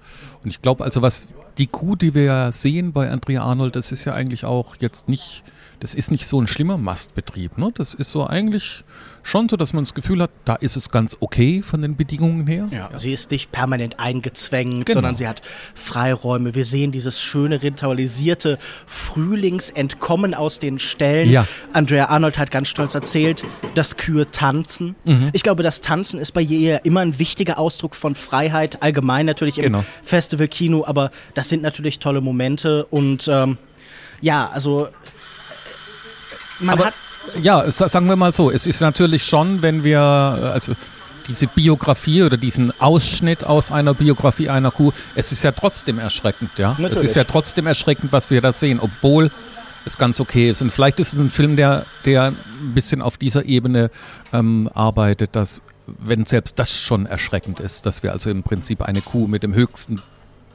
Und ich glaube also, was die Kuh, die wir sehen bei Andrea Arnold, das ist ja eigentlich auch jetzt nicht, das ist nicht so ein schlimmer Mastbetrieb. Ne? Das ist so eigentlich schon so, dass man das Gefühl hat, da ist es ganz okay von den Bedingungen her. Ja, ja. sie ist nicht permanent eingezwängt, genau. sondern sie hat Freiräume. Wir sehen dieses schöne ritualisierte Frühlingsentkommen aus den Ställen. Ja. Andrea Arnold hat ganz stolz erzählt, dass Kühe tanzen. Mhm. Ich glaube, das Tanzen ist bei ihr immer ein wichtiger Ausdruck von Freiheit, allgemein natürlich im genau. Festivalkino, aber das sind natürlich tolle Momente und ähm, ja, also man aber hat ja, sagen wir mal so, es ist natürlich schon, wenn wir, also diese Biografie oder diesen Ausschnitt aus einer Biografie einer Kuh, es ist ja trotzdem erschreckend, ja. Natürlich. Es ist ja trotzdem erschreckend, was wir da sehen, obwohl es ganz okay ist. Und vielleicht ist es ein Film, der, der ein bisschen auf dieser Ebene ähm, arbeitet, dass, wenn selbst das schon erschreckend ist, dass wir also im Prinzip eine Kuh mit dem höchsten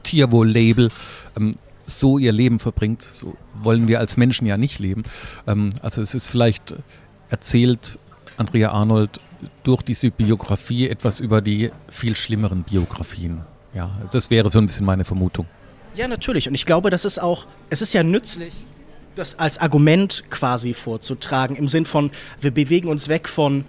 Tierwohl-Label ähm, so ihr Leben verbringt. So wollen wir als Menschen ja nicht leben. Ähm, also es ist vielleicht erzählt Andrea Arnold durch diese Biografie etwas über die viel schlimmeren Biografien. Ja, das wäre so ein bisschen meine Vermutung. Ja, natürlich. Und ich glaube, das ist auch, es ist ja nützlich, das als Argument quasi vorzutragen, im Sinn von, wir bewegen uns weg von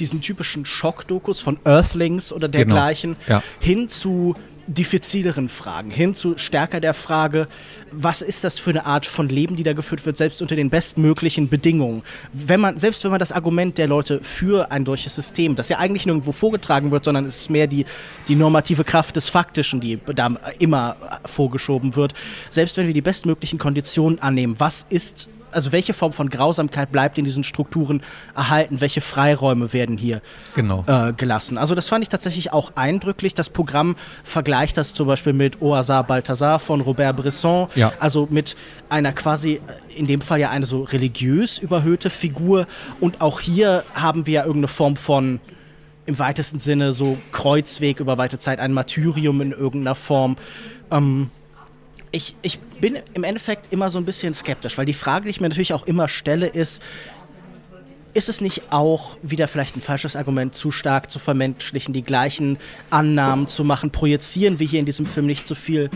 diesen typischen Schockdokus von Earthlings oder genau. dergleichen genau. ja. hin zu diffizileren Fragen, hin zu stärker der Frage, was ist das für eine Art von Leben, die da geführt wird, selbst unter den bestmöglichen Bedingungen. Wenn man, selbst wenn man das Argument der Leute für ein solches System, das ja eigentlich nirgendwo vorgetragen wird, sondern es ist mehr die, die normative Kraft des Faktischen, die da immer vorgeschoben wird, selbst wenn wir die bestmöglichen Konditionen annehmen, was ist also welche Form von Grausamkeit bleibt in diesen Strukturen erhalten, welche Freiräume werden hier genau. äh, gelassen. Also das fand ich tatsächlich auch eindrücklich. Das Programm vergleicht das zum Beispiel mit Oasar Balthasar von Robert Bresson, ja. also mit einer quasi, in dem Fall ja eine so religiös überhöhte Figur und auch hier haben wir ja irgendeine Form von im weitesten Sinne so Kreuzweg über weite Zeit, ein Martyrium in irgendeiner Form. Ähm, ich, ich bin im Endeffekt immer so ein bisschen skeptisch, weil die Frage, die ich mir natürlich auch immer stelle, ist, ist es nicht auch wieder vielleicht ein falsches Argument, zu stark zu vermenschlichen, die gleichen Annahmen zu machen? Projizieren wir hier in diesem Film nicht zu viel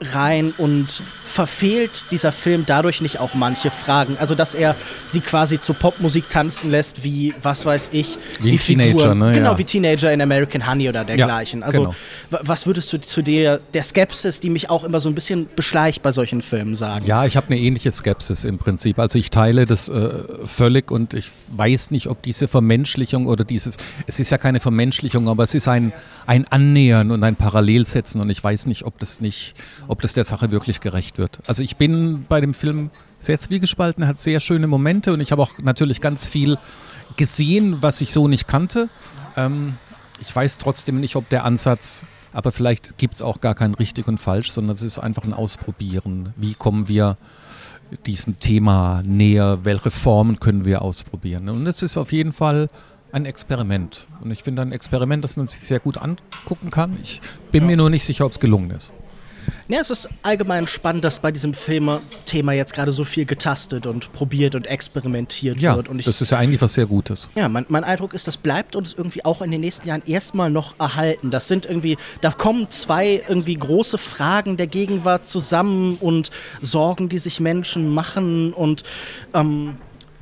rein und verfehlt dieser Film dadurch nicht auch manche Fragen? Also, dass er sie quasi zu Popmusik tanzen lässt, wie, was weiß ich, wie die Teenager, Figuren, ne? Genau, ja. wie Teenager in American Honey oder dergleichen. Ja, also, genau. was würdest du zu der, der Skepsis, die mich auch immer so ein bisschen beschleicht bei solchen Filmen, sagen? Ja, ich habe eine ähnliche Skepsis im Prinzip. Also ich teile das äh, völlig und ich weiß nicht, ob diese Vermenschlichung oder dieses, es ist ja keine Vermenschlichung, aber es ist ein, ein Annähern und ein Parallelsetzen und ich weiß nicht, ob das nicht, ob das der Sache wirklich gerecht wird. Also ich bin bei dem Film sehr zwiegespalten, hat sehr schöne Momente und ich habe auch natürlich ganz viel gesehen, was ich so nicht kannte. Ähm, ich weiß trotzdem nicht, ob der Ansatz, aber vielleicht gibt es auch gar kein richtig und falsch, sondern es ist einfach ein Ausprobieren. Wie kommen wir diesem Thema näher? Welche Formen können wir ausprobieren? Und es ist auf jeden Fall ein Experiment. Und ich finde ein Experiment, das man sich sehr gut angucken kann. Ich bin ja. mir nur nicht sicher, ob es gelungen ist. Ja, es ist allgemein spannend, dass bei diesem Film-Thema jetzt gerade so viel getastet und probiert und experimentiert ja, wird. Und ich, das ist ja eigentlich was sehr Gutes. Ja, mein, mein, Eindruck ist, das bleibt uns irgendwie auch in den nächsten Jahren erstmal noch erhalten. Das sind irgendwie, da kommen zwei irgendwie große Fragen der Gegenwart zusammen und Sorgen, die sich Menschen machen. Und ähm,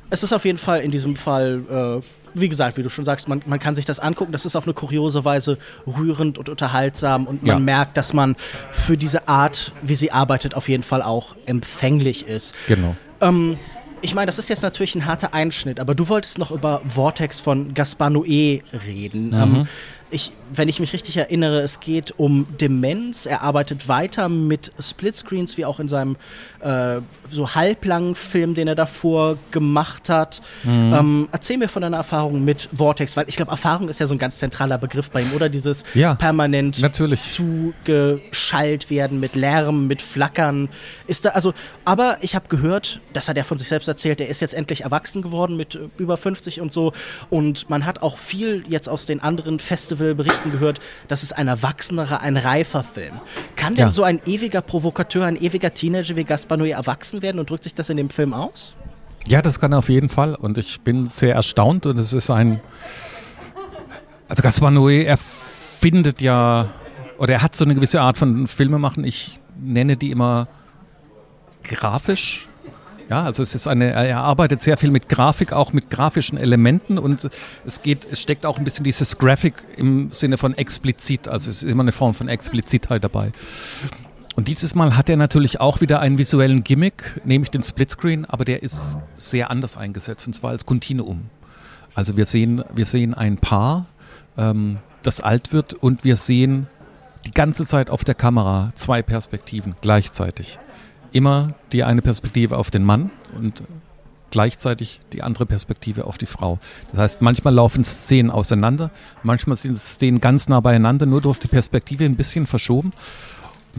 es ist auf jeden Fall in diesem Fall. Äh, wie gesagt, wie du schon sagst, man, man kann sich das angucken. Das ist auf eine kuriose Weise rührend und unterhaltsam und man ja. merkt, dass man für diese Art, wie sie arbeitet, auf jeden Fall auch empfänglich ist. Genau. Ähm, ich meine, das ist jetzt natürlich ein harter Einschnitt, aber du wolltest noch über Vortex von Gaspar Noé reden. Mhm. Ähm, ich, wenn ich mich richtig erinnere, es geht um Demenz. Er arbeitet weiter mit Splitscreens, wie auch in seinem äh, so halblangen Film, den er davor gemacht hat. Mhm. Ähm, erzähl mir von deiner Erfahrung mit Vortex, weil ich glaube, Erfahrung ist ja so ein ganz zentraler Begriff bei ihm, oder? Dieses ja, permanent natürlich. zugeschallt werden mit Lärm, mit Flackern. Ist da, also, aber ich habe gehört, das hat er von sich selbst erzählt, er ist jetzt endlich erwachsen geworden mit über 50 und so. Und man hat auch viel jetzt aus den anderen Festivalberichten gehört, das ist ein erwachsenerer, ein reifer Film. Kann denn Ja. so ein ewiger Provokateur, ein ewiger Teenager wie Gaspar Noé erwachsen werden und drückt sich das in dem Film aus? Ja, das kann er auf jeden Fall. Und ich bin sehr erstaunt und es ist ein. Also Gaspar Noé, er findet ja, oder er hat so eine gewisse Art von Filmemachen. Ich nenne die immer grafisch. Ja, also es ist eine, er arbeitet sehr viel mit Grafik, auch mit grafischen Elementen und es geht, es steckt auch ein bisschen dieses Graphic im Sinne von explizit, also es ist immer eine Form von Explizitheit dabei. Und dieses Mal hat er natürlich auch wieder einen visuellen Gimmick, nämlich den Splitscreen, aber der ist sehr anders eingesetzt und zwar als Kontinuum. Also wir sehen, wir sehen ein Paar, ähm, das alt wird und wir sehen die ganze Zeit auf der Kamera zwei Perspektiven gleichzeitig. Immer die eine Perspektive auf den Mann und gleichzeitig die andere Perspektive auf die Frau. Das heißt, manchmal laufen Szenen auseinander, manchmal sind Szenen ganz nah beieinander, nur durch die Perspektive ein bisschen verschoben.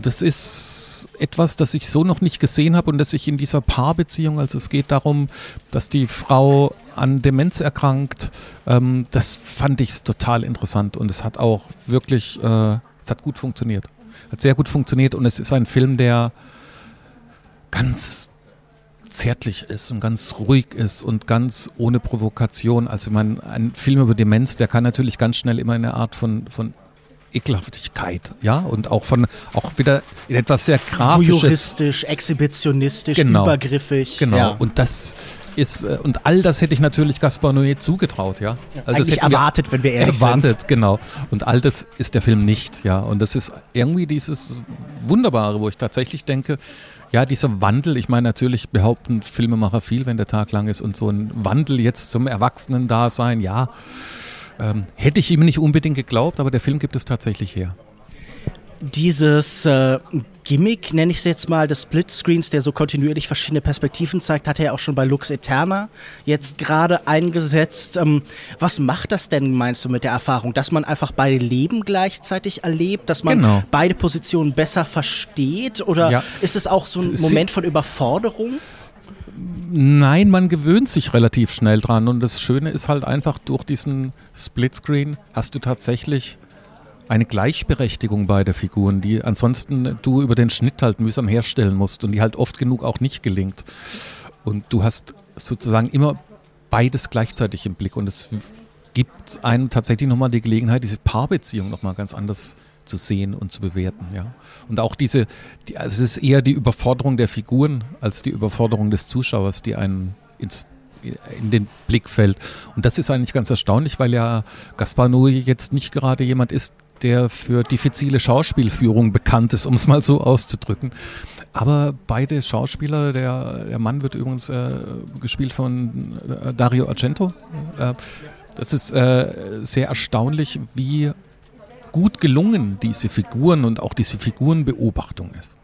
Das ist etwas, das ich so noch nicht gesehen habe und das ich in dieser Paarbeziehung, also es geht darum, dass die Frau an Demenz erkrankt, ähm, das fand ich total interessant und es hat auch wirklich, äh, es hat gut funktioniert. Hat sehr gut funktioniert und es ist ein Film, der ganz zärtlich ist und ganz ruhig ist und ganz ohne Provokation. Also ich meine, ein Film über Demenz, der kann natürlich ganz schnell immer eine Art von, von Ekelhaftigkeit, ja, und auch von, auch wieder in etwas sehr grafisches. Voyeuristisch, exhibitionistisch, Genau. übergriffig. Genau, Ja. und das ist, äh, und all das hätte ich natürlich Gaspar Noé zugetraut, ja. Also Eigentlich erwartet, wenn wir ehrlich sind. erwartet, genau. Und all das ist der Film nicht, ja. Und das ist irgendwie dieses Wunderbare, wo ich tatsächlich denke, ja, dieser Wandel, ich meine, natürlich behaupten Filmemacher viel, wenn der Tag lang ist und so ein Wandel jetzt zum Erwachsenen-Dasein, ja, ähm, hätte ich ihm nicht unbedingt geglaubt, aber der Film gibt es tatsächlich her. Dieses äh, Gimmick, nenne ich es jetzt mal, des Splitscreens, der so kontinuierlich verschiedene Perspektiven zeigt, hat er ja auch schon bei Lux Eterna jetzt gerade eingesetzt. Ähm, was macht das denn, meinst du, mit der Erfahrung? Dass man einfach beide Leben gleichzeitig erlebt, dass man genau. beide Positionen besser versteht? Oder ja. ist es auch so ein Moment von Überforderung? Nein, man gewöhnt sich relativ schnell dran. Und das Schöne ist halt einfach, durch diesen Splitscreen hast du tatsächlich eine Gleichberechtigung beider Figuren, die ansonsten du über den Schnitt halt mühsam herstellen musst und die halt oft genug auch nicht gelingt. Und du hast sozusagen immer beides gleichzeitig im Blick und es gibt einem tatsächlich nochmal die Gelegenheit, diese Paarbeziehung nochmal ganz anders zu sehen und zu bewerten, ja. Und auch diese, die, also es ist eher die Überforderung der Figuren als die Überforderung des Zuschauers, die einen ins in den Blick fällt. Und das ist eigentlich ganz erstaunlich, weil ja Gaspar Noé jetzt nicht gerade jemand ist, der für diffizile Schauspielführung bekannt ist, um es mal so auszudrücken. Aber beide Schauspieler, der, der Mann wird übrigens äh, gespielt von äh, Dario Argento. Äh, das ist äh, sehr erstaunlich, wie gut gelungen diese Figuren und auch diese Figurenbeobachtung ist.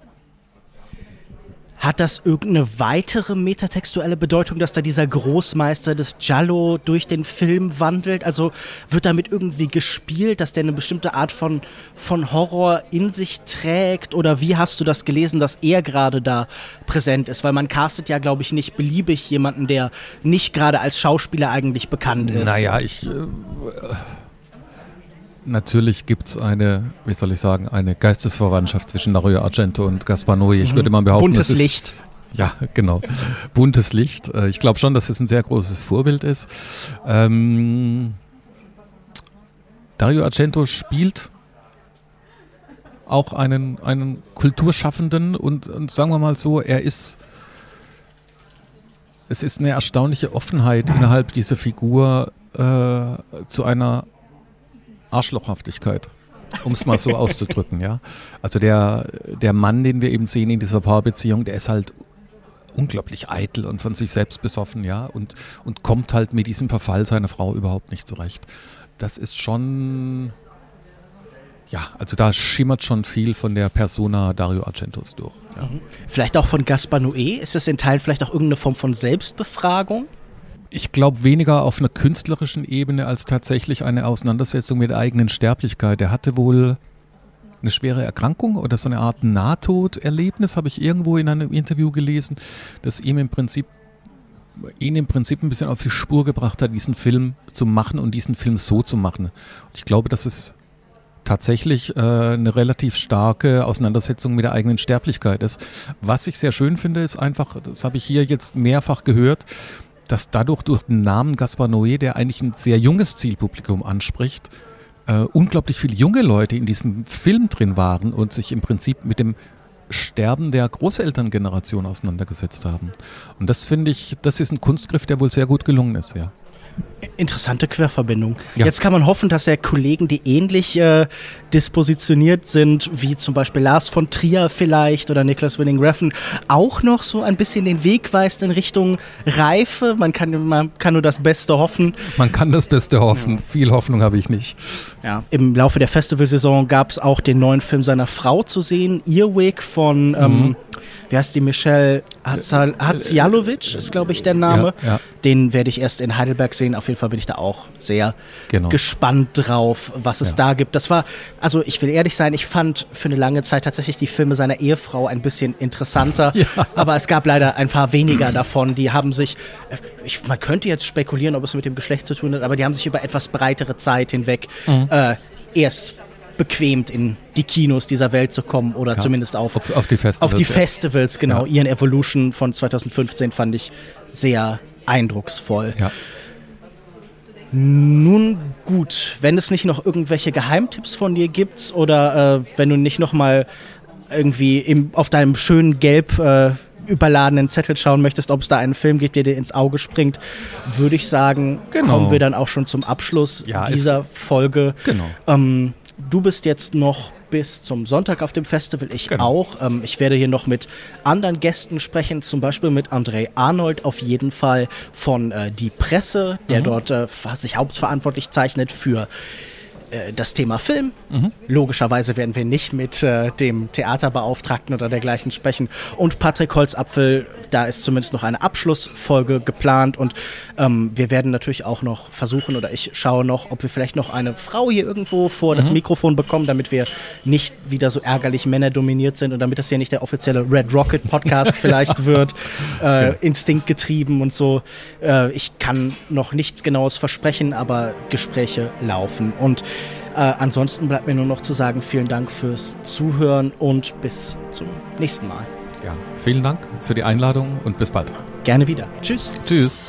Hat das irgendeine weitere metatextuelle Bedeutung, dass da dieser Großmeister des Giallo durch den Film wandelt? Also wird damit irgendwie gespielt, dass der eine bestimmte Art von, von Horror in sich trägt? Oder wie hast du das gelesen, dass er gerade da präsent ist? Weil man castet ja, glaube ich, nicht beliebig jemanden, der nicht gerade als Schauspieler eigentlich bekannt ist. Naja, ich. Äh, Natürlich gibt es eine, wie soll ich sagen, eine Geistesverwandtschaft zwischen Dario Argento und Gaspar Noé. Ich mhm. würde mal behaupten, buntes Licht. Ja, genau. Buntes Licht. Äh, ich glaube schon, dass es ein sehr großes Vorbild ist. Ähm, Dario Argento spielt auch einen, einen Kulturschaffenden und, und sagen wir mal so, er ist es ist eine erstaunliche Offenheit innerhalb dieser Figur äh, zu einer Arschlochhaftigkeit, um es mal so auszudrücken, ja. Also der, der Mann, den wir eben sehen in dieser Paarbeziehung, der ist halt unglaublich eitel und von sich selbst besoffen, ja, und, und kommt halt mit diesem Verfall seiner Frau überhaupt nicht zurecht. Das ist schon, ja, also da schimmert schon viel von der Persona Dario Argentos durch. Ja. Vielleicht auch von Gaspar Noé? Ist das in Teilen vielleicht auch irgendeine Form von Selbstbefragung? Ich glaube weniger auf einer künstlerischen Ebene als tatsächlich eine Auseinandersetzung mit der eigenen Sterblichkeit. Er hatte wohl eine schwere Erkrankung oder so eine Art Nahtoderlebnis, habe ich irgendwo in einem Interview gelesen, das ihm im Prinzip ihn im Prinzip ein bisschen auf die Spur gebracht hat, diesen Film zu machen und diesen Film so zu machen. Und ich glaube, dass es tatsächlich äh, eine relativ starke Auseinandersetzung mit der eigenen Sterblichkeit ist. Was ich sehr schön finde, ist einfach, das habe ich hier jetzt mehrfach gehört, dass dadurch durch den Namen Gaspar Noé, der eigentlich ein sehr junges Zielpublikum anspricht, äh, unglaublich viele junge Leute in diesem Film drin waren und sich im Prinzip mit dem Sterben der Großelterngeneration auseinandergesetzt haben. Und das finde ich, das ist ein Kunstgriff, der wohl sehr gut gelungen ist, ja. Interessante Querverbindung. Ja. Jetzt kann man hoffen, dass ja Kollegen, die ähnlich äh, dispositioniert sind, wie zum Beispiel Lars von Trier vielleicht oder Niklas Winning Reffen, auch noch so ein bisschen den Weg weist in Richtung Reife. Man kann, man kann nur das Beste hoffen. Man kann das Beste hoffen. Ja. Viel Hoffnung habe ich nicht. Ja, im Laufe der Festivalsaison gab es auch den neuen Film seiner Frau zu sehen, Earwig von. Mhm. Ähm, wie heißt die Michelle Hadzialovic, ist glaube ich der Name. Ja. Den werde ich erst in Heidelberg sehen. Auf jeden Fall bin ich da auch sehr genau. gespannt drauf, was es ja. da gibt. Das war, also ich will ehrlich sein, ich fand für eine lange Zeit tatsächlich die Filme seiner Ehefrau ein bisschen interessanter. (laughs) Aber es gab leider ein paar weniger davon. Die haben sich, äh, ich, man könnte jetzt spekulieren, ob es mit dem Geschlecht zu tun hat, aber die haben sich über etwas breitere Zeit hinweg mhm. äh, erst bequemt in die Kinos dieser Welt zu kommen oder ja, zumindest auf, auf, auf, die Festivals. Auf die Festivals, genau. Ja. Ihren Evolution von 2015 fand ich sehr eindrucksvoll. Ja. Nun gut, wenn es nicht noch irgendwelche Geheimtipps von dir gibt oder äh, wenn du nicht noch mal irgendwie im, auf deinem schönen Gelb äh, überladenen Zettel schauen möchtest, ob es da einen Film gibt, der dir ins Auge springt, würde ich sagen, genau. kommen wir dann auch schon zum Abschluss ja, dieser Folge. Genau. Ähm, Du bist jetzt noch bis zum Sonntag auf dem Festival, ich genau. auch. Ähm, ich werde hier noch mit anderen Gästen sprechen, zum Beispiel mit André Arnold auf jeden Fall von äh, Die Presse, der mhm. dort äh, sich hauptverantwortlich zeichnet für äh, das Thema Film. Mhm. Logischerweise werden wir nicht mit äh, dem Theaterbeauftragten oder dergleichen sprechen. Und Patrick Holzapfel, da ist zumindest noch eine Abschlussfolge geplant. Und ähm, wir werden natürlich auch noch versuchen, oder ich schaue noch, ob wir vielleicht noch eine Frau hier irgendwo vor mhm. das Mikrofon bekommen, damit wir nicht wieder so ärgerlich männerdominiert sind und damit das hier nicht der offizielle Red Rocket Podcast (laughs) vielleicht wird. Äh, ja. Instinktgetrieben und so. Äh, ich kann noch nichts Genaues versprechen, aber Gespräche laufen. Und äh, ansonsten bleibt mir nur noch zu sagen, vielen Dank fürs Zuhören und bis zum nächsten Mal. Ja, vielen Dank für die Einladung und bis bald. Gerne wieder. Tschüss. Tschüss.